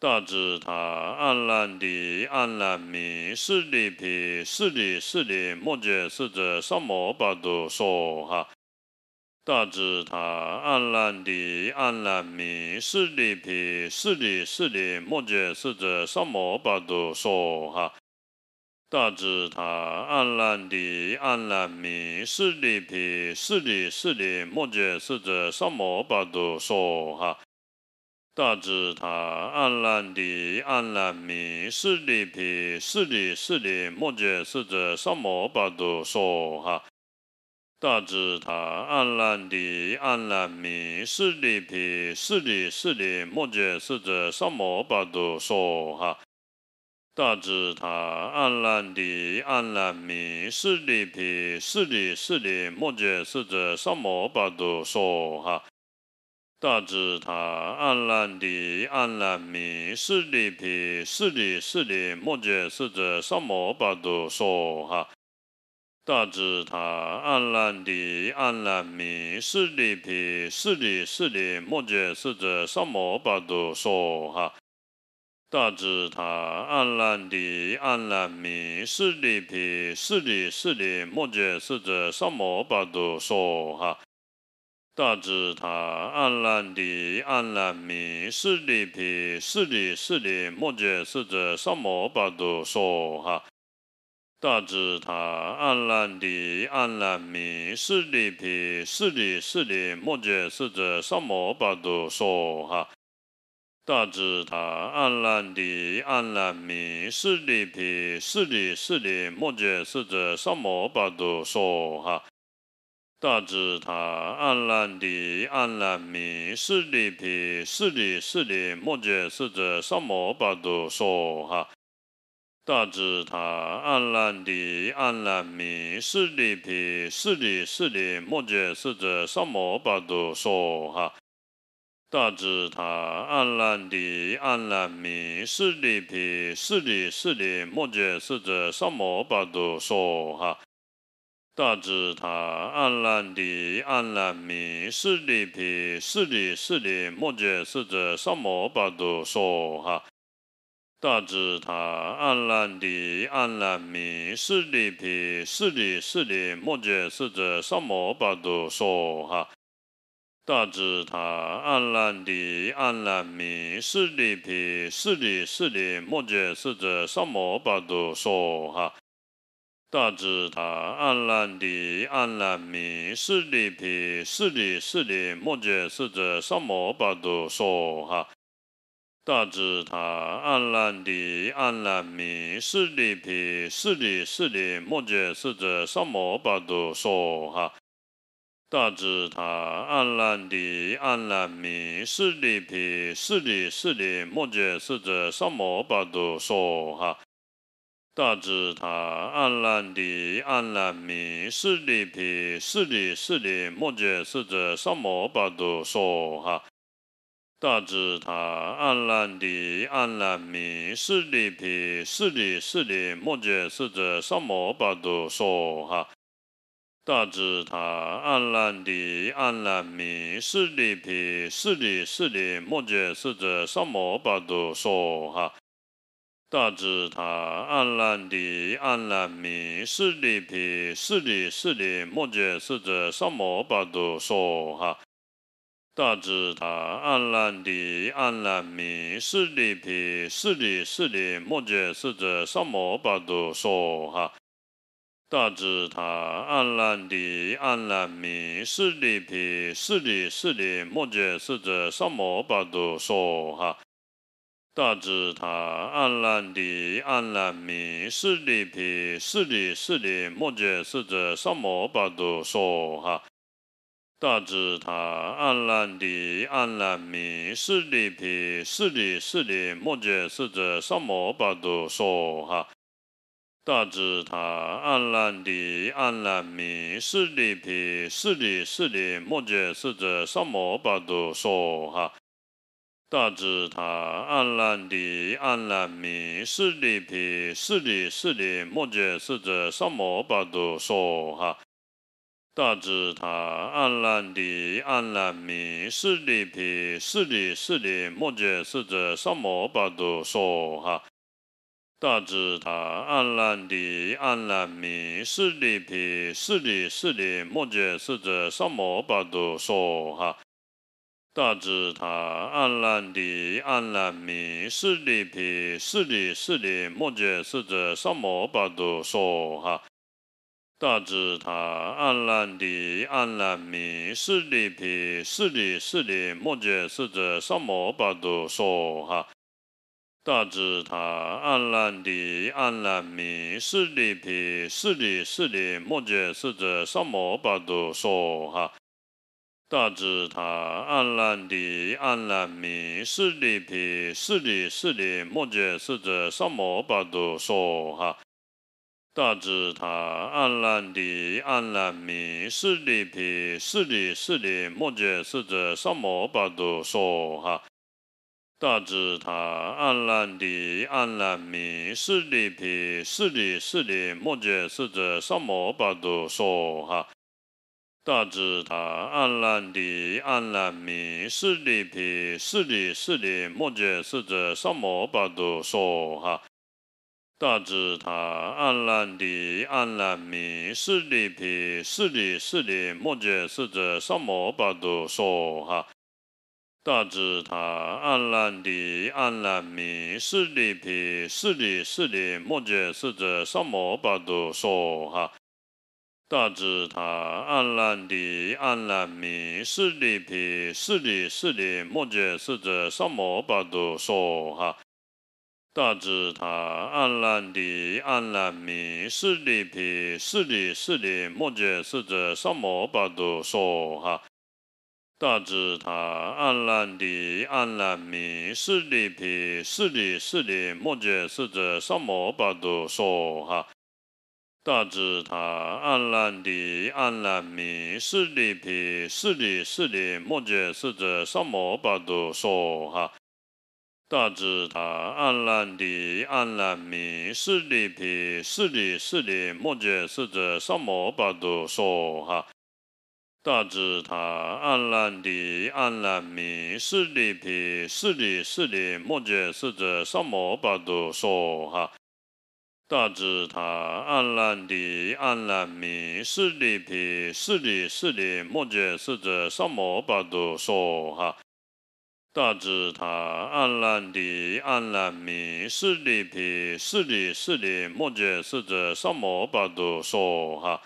大智塔阿兰迪阿兰米释利毗释利释利摩羯是者萨摩巴多娑哈。大智塔阿兰迪阿兰米释利毗释利释利摩羯是者萨摩巴多娑哈。大智塔阿兰迪阿兰米释利毗释利释利摩羯是者萨摩巴多娑哈。大智塔暗烂地暗烂米是地毗是地是地摩诘是者萨摩巴多娑哈。大智塔暗烂地暗烂米是地毗是地是地摩诘是者萨摩巴多娑哈。大智塔暗烂地暗烂米是地毗是地是地摩诘是者萨摩巴多娑哈。大智塔阿兰迪阿兰米释利毗释利释利摩羯释者萨摩巴多娑哈。大智塔阿兰迪阿兰米释利毗释利释利摩羯释者萨摩巴多娑哈。大智塔阿兰迪阿兰米释利毗释利释利摩羯释者萨摩巴多娑哈。大智塔暗烂地暗烂弥是地毗是地是地摩诃是者萨摩巴多娑哈。大智塔暗烂地暗烂米是地毗是地是地摩诃是者萨摩巴多娑哈。大智塔暗烂地暗烂米是地毗是地是地摩诃是者萨摩巴多娑哈。大智塔阿兰迪阿兰米释利毗释利释利摩羯释者萨摩巴多娑哈。大智塔阿兰迪阿兰米释利毗释利释利摩羯释者萨摩巴多娑哈。大智塔阿兰迪阿兰米释利毗释利释利摩羯释者萨摩巴多娑哈。大智塔暗烂地暗烂米是地毗是地是地摩诃是者萨摩巴多娑哈。大智塔暗烂地暗烂米是地毗是地是地摩诃是者萨摩巴多娑哈。大智塔暗烂地暗烂米是地毗是地是地摩诃是者萨摩巴多娑哈。大智塔阿兰迪阿兰米释利毗释利释利摩羯释者萨摩巴多娑哈。大智塔阿兰迪阿兰米释利毗释利释利摩羯释者萨摩巴多娑哈。大智塔阿兰迪阿兰米释利毗释利释利摩羯释者萨摩巴多娑哈。大智塔暗烂地暗烂米是地毗是地是地摩诃是者萨摩巴多娑哈。大智塔暗烂地暗烂米是地毗是地是地摩诃是者萨摩巴多娑哈。大智塔暗烂地暗烂米是地毗是地是地摩诃是者萨摩巴多娑哈。大智塔阿兰迪阿兰米释利毗释利释利摩羯释者萨摩巴多娑哈。大智塔阿兰迪阿兰米释利毗释利释利摩羯释者萨摩巴多娑哈。大智塔阿兰迪阿兰米释利毗释利释利摩羯释者萨摩巴多娑哈。大智塔暗烂地暗烂米是地毗是地是地摩诘是者萨摩巴多娑哈。大智塔暗烂地暗烂米是地毗是地是地摩诘是者萨摩巴多娑哈。大智塔暗烂地暗烂米是地毗是地是地摩诘是者萨摩巴多娑哈。大智塔暗烂地暗烂米是地皮是地是地莫见是者萨摩巴多说哈。大智塔暗烂地暗烂米是地毗是地是地摩见是者萨摩巴多说哈。大智塔暗烂地暗烂米是地毗是地是地摩见是者萨摩巴多说哈。大智塔暗烂地暗烂米是利毗是利是利摩诃是者萨摩巴杜娑哈。大智塔暗烂地暗烂米是地毗是地是地摩诃是者萨摩巴多娑哈。大智塔暗烂地暗烂米是地毗是地是地摩诃是者萨摩巴多娑哈。大智塔暗烂地暗烂米是利毗是利是利摩诃是者萨摩巴多娑哈。大智塔暗烂地暗烂米是地毗是地是地摩诃是者萨摩巴多娑哈。大智塔暗烂地暗烂米是地毗是地是地摩诃是者萨摩巴多娑哈。大智塔暗烂地暗烂米是地皮是利是利摩诃是者萨摩巴多梭哈。大智塔暗烂地暗烂米是地毗是地是地摩诃是者萨摩巴多娑哈。大智塔暗烂地暗烂米是地毗是地是地摩诃是者萨摩巴多娑哈。大智塔暗烂地暗烂米是利皮是利是利，莫诃是者萨摩巴多娑哈。大智塔暗烂地暗烂米是地毗是地是地摩诃是者萨摩巴多娑哈。大智塔暗烂地暗烂米是地毗是地是地摩诃是者萨摩巴多娑哈。大智塔暗烂地暗烂米是地毗是地是地摩诃是者萨摩巴多娑哈。大智塔暗烂地暗烂米是地毗是地是地摩诃是者萨摩巴多娑哈。大智塔暗烂地暗烂米是地毗是地是地摩诃是者萨摩巴多娑哈。大智塔，暗乐地，暗乐民，势力毗，势力势力，摩羯逝者萨摩巴都娑哈。大智塔，暗乐地，暗乐民，势力毗，势力势力，摩羯逝者萨摩巴都娑哈。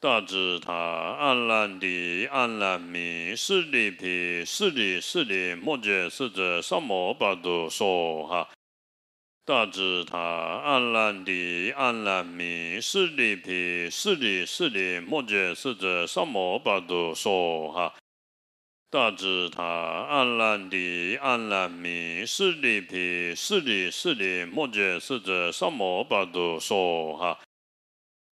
大智塔，暗乐地，暗乐民，势力毗，势力势力，摩羯逝者萨摩巴都娑哈。大智塔暗烂地暗烂米是地毗是地是地摩诃是者萨摩巴多娑哈。大智塔暗烂地暗烂米是地毗是地是地摩诃是者萨摩巴多娑哈。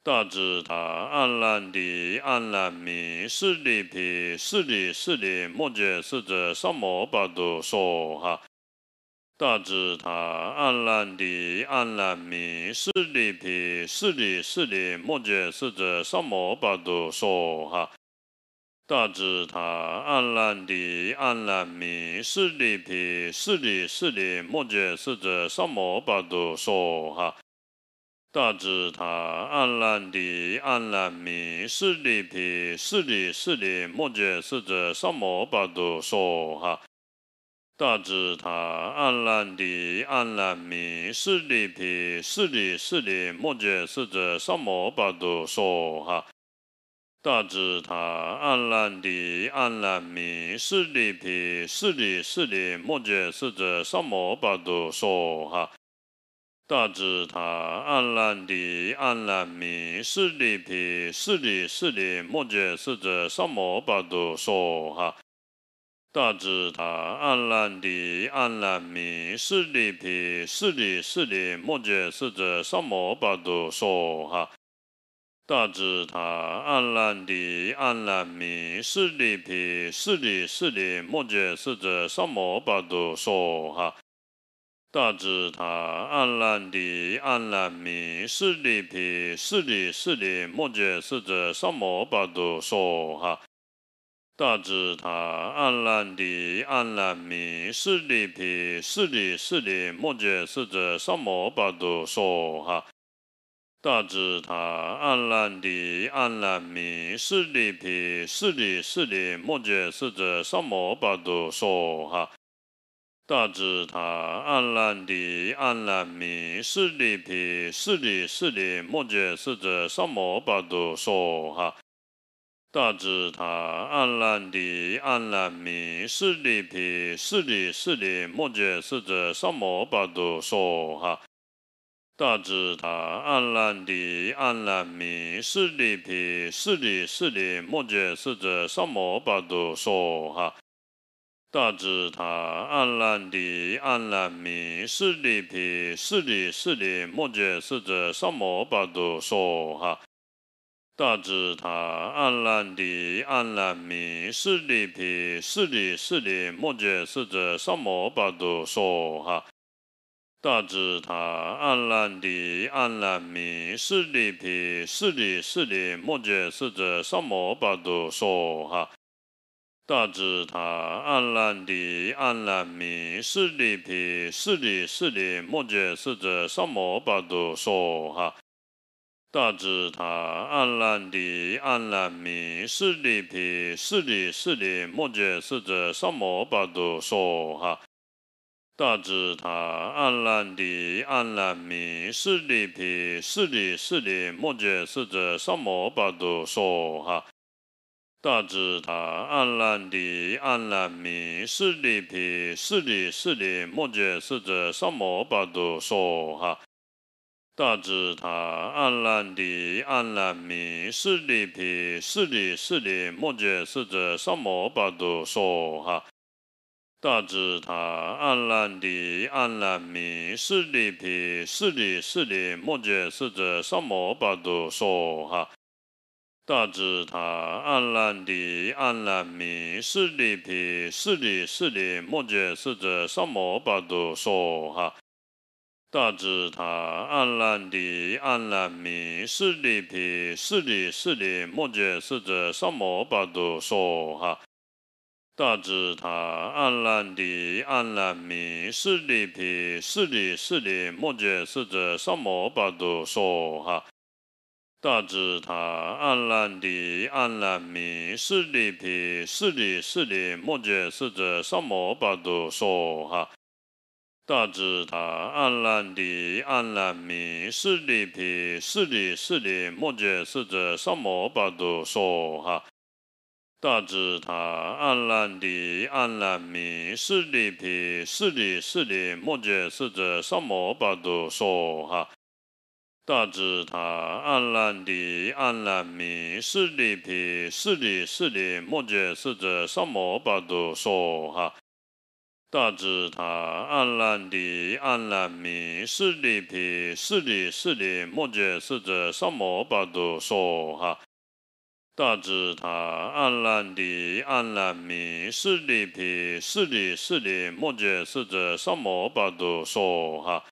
大智塔暗烂地暗烂米是地毗是地是地摩诃是者萨摩巴多娑哈。大智塔暗烂地暗烂迷四地皮四地四地摩诃四者萨摩巴杜娑哈。大智塔暗烂地暗烂迷四地毗四地四地摩诃四者萨摩巴多娑哈。大智塔暗烂地暗烂迷四地毗四地四地摩诃四者萨摩巴多娑哈。大智塔暗蓝地暗蓝明是地毗是地是地摩诃是者萨摩巴多娑哈。大智塔暗蓝地暗蓝明是地毗是地是地摩诃是者萨摩巴多娑哈。大智塔暗蓝地暗蓝明是地毗是地是地摩诃是者萨摩巴多娑哈。大智塔暗烂地暗烂米是地皮是地是地摩诃是者萨摩巴多说哈。大智塔暗烂地暗烂米是地毗是地是地摩诃是者萨摩巴多说哈。大智塔暗烂地暗烂米是地毗是地是地摩诃是者萨摩巴多说哈。大智塔暗烂地暗烂米是地毗是地是地摩羯是者萨摩巴都娑哈。大智塔暗烂地暗烂米是地毗是地是地摩羯是者萨摩巴都娑哈。大智塔暗烂地暗烂米是地毗是地是地摩羯是者萨摩巴都娑哈。大智塔暗烂地暗烂弥是地皮是地是地摩诃是者萨摩巴多娑哈。大智塔暗烂地暗烂米是地毗是地是地摩诃是者萨摩巴多娑哈。大智塔暗烂地暗烂米是地毗是地是地摩诃是者萨摩巴多娑哈。大智塔暗烂地暗烂米是地毗是地是地摩诃是者萨摩巴哆娑哈。大智塔暗烂地暗烂米是地毗是地是地摩诃是者萨摩巴哆娑哈。大智塔暗烂地暗烂米是地毗是地是地摩诃是者萨摩巴哆娑哈。大智塔暗烂地暗烂米是地毗是地是地摩诃是者萨摩巴多娑哈。大智塔暗烂地暗烂米是地毗是地是地摩诃是者萨摩巴多娑哈。大智塔暗烂地暗烂米是地毗是地是地摩诃是者萨摩巴多娑哈。大智塔暗烂地暗烂米是地毗是地是地摩见是者萨摩巴哆说哈。大智塔暗烂地暗烂米是地毗是地是地摩见是者萨摩巴哆说哈。大智塔暗烂地暗烂米是地毗是地是地摩见是者萨摩巴哆说哈。大智塔暗烂地暗烂米是利皮是利是利摩诃是者萨摩巴多娑哈。大智塔暗烂地暗烂米是地毗是地是地摩诃是者萨摩巴多娑哈。大智塔暗烂地暗烂米是地毗是地是地摩诃是者萨摩巴多娑哈。大智塔暗烂地暗烂米是地皮是利是利摩诃是者萨摩巴哆娑哈。大智塔暗烂地暗烂米是地毗是地是地摩诃是者萨摩巴哆娑哈。大智塔暗烂地暗烂米是地毗是地是地摩诃是者萨摩巴哆娑哈。大智塔暗烂地暗烂米是利皮是利是利摩诃是者萨摩巴多娑哈。大智塔暗烂地暗烂米是地毗是地是地摩诃是者萨摩巴多娑哈。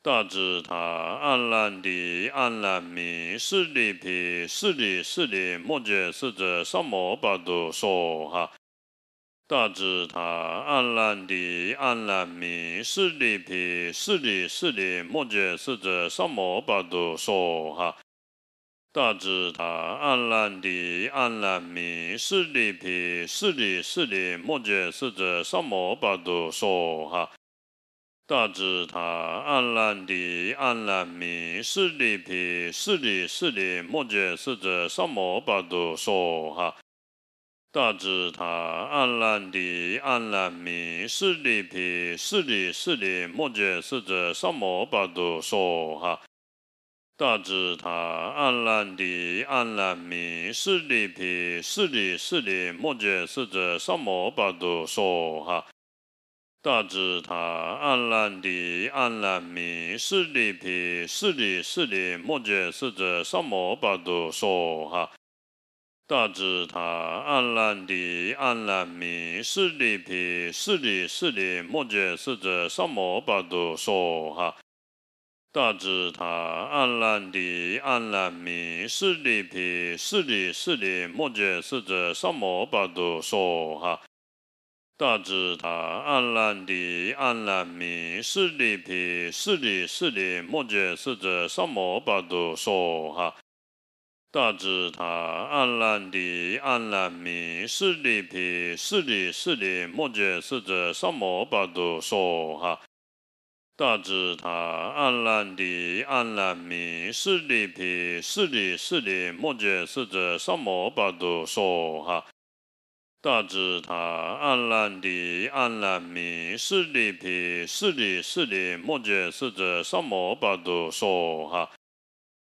大智塔暗烂地暗烂米是地毗是地是地摩诃是者萨摩巴多娑哈。大智塔暗烂地暗烂米是地皮是地是地摩见是者萨摩巴哆娑哈。大智塔暗烂地暗烂米是地毗是地是地摩见是者萨摩巴哆娑哈。大智塔暗烂地暗烂米是地毗是地是地摩见是者萨摩巴哆娑哈。大智塔暗烂地暗烂米是地皮是地是地摩诃是者萨摩巴多说哈。大智塔暗烂地暗烂米是地毗是地是地摩诃是者萨摩巴多说哈。大智塔暗烂地暗烂米是地毗是地是地摩诃是者萨摩巴多说哈。大智塔暗烂地暗烂米是地毗是地是地摩诃是者萨摩巴多娑哈。大智塔暗烂地暗烂米是地毗是地是地摩诃是者萨摩巴多娑哈。大智塔暗烂地暗烂米是地毗是地是地摩诃是者萨摩巴多娑哈。大智塔暗烂地暗烂米是利皮是利是利摩诃是者萨摩巴多索哈。大智塔暗烂地暗烂米是地毗是地是地摩诃是者萨摩巴多娑哈。大智塔暗烂地暗烂米是地毗是地是地摩诃是者萨摩巴多娑哈。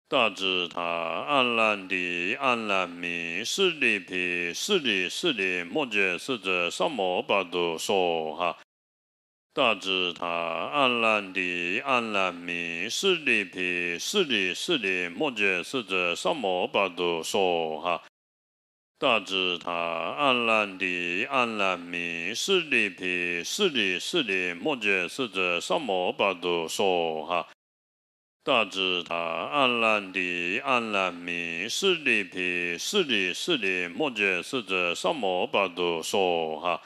大智塔暗烂地暗烂米是地毗是地是地摩诘是者萨摩巴多娑哈。大智塔暗烂地暗烂米是地毗是地是地摩诘是者萨摩巴多娑哈。大智塔暗烂地暗烂米是地毗是地是地摩诘是者萨摩巴多娑哈。大智塔，安乐地，安乐米，是利皮，是利是利，莫见是者，萨摩巴度说哈。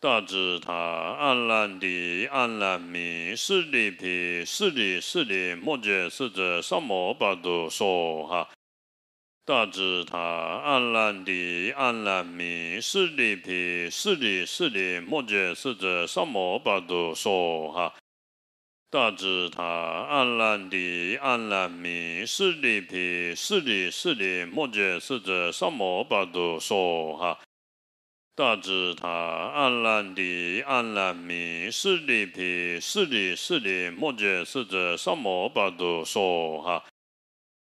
大智塔，暗乐地，暗乐民，是利皮，是利是利，莫见是者，善莫把度说哈。大智塔，暗乐地，暗乐民，是利皮，是利是利，莫见是者，善莫把度说哈。大智塔暗烂地暗烂米是地毗是地是地摩诘是者萨摩巴多娑哈。大智塔暗烂地暗烂米是地毗是地是地摩诘是者萨摩巴多娑哈。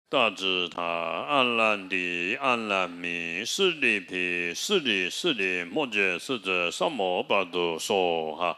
大智塔暗烂地暗烂米是地毗是地是地摩诘是者萨摩巴多娑哈。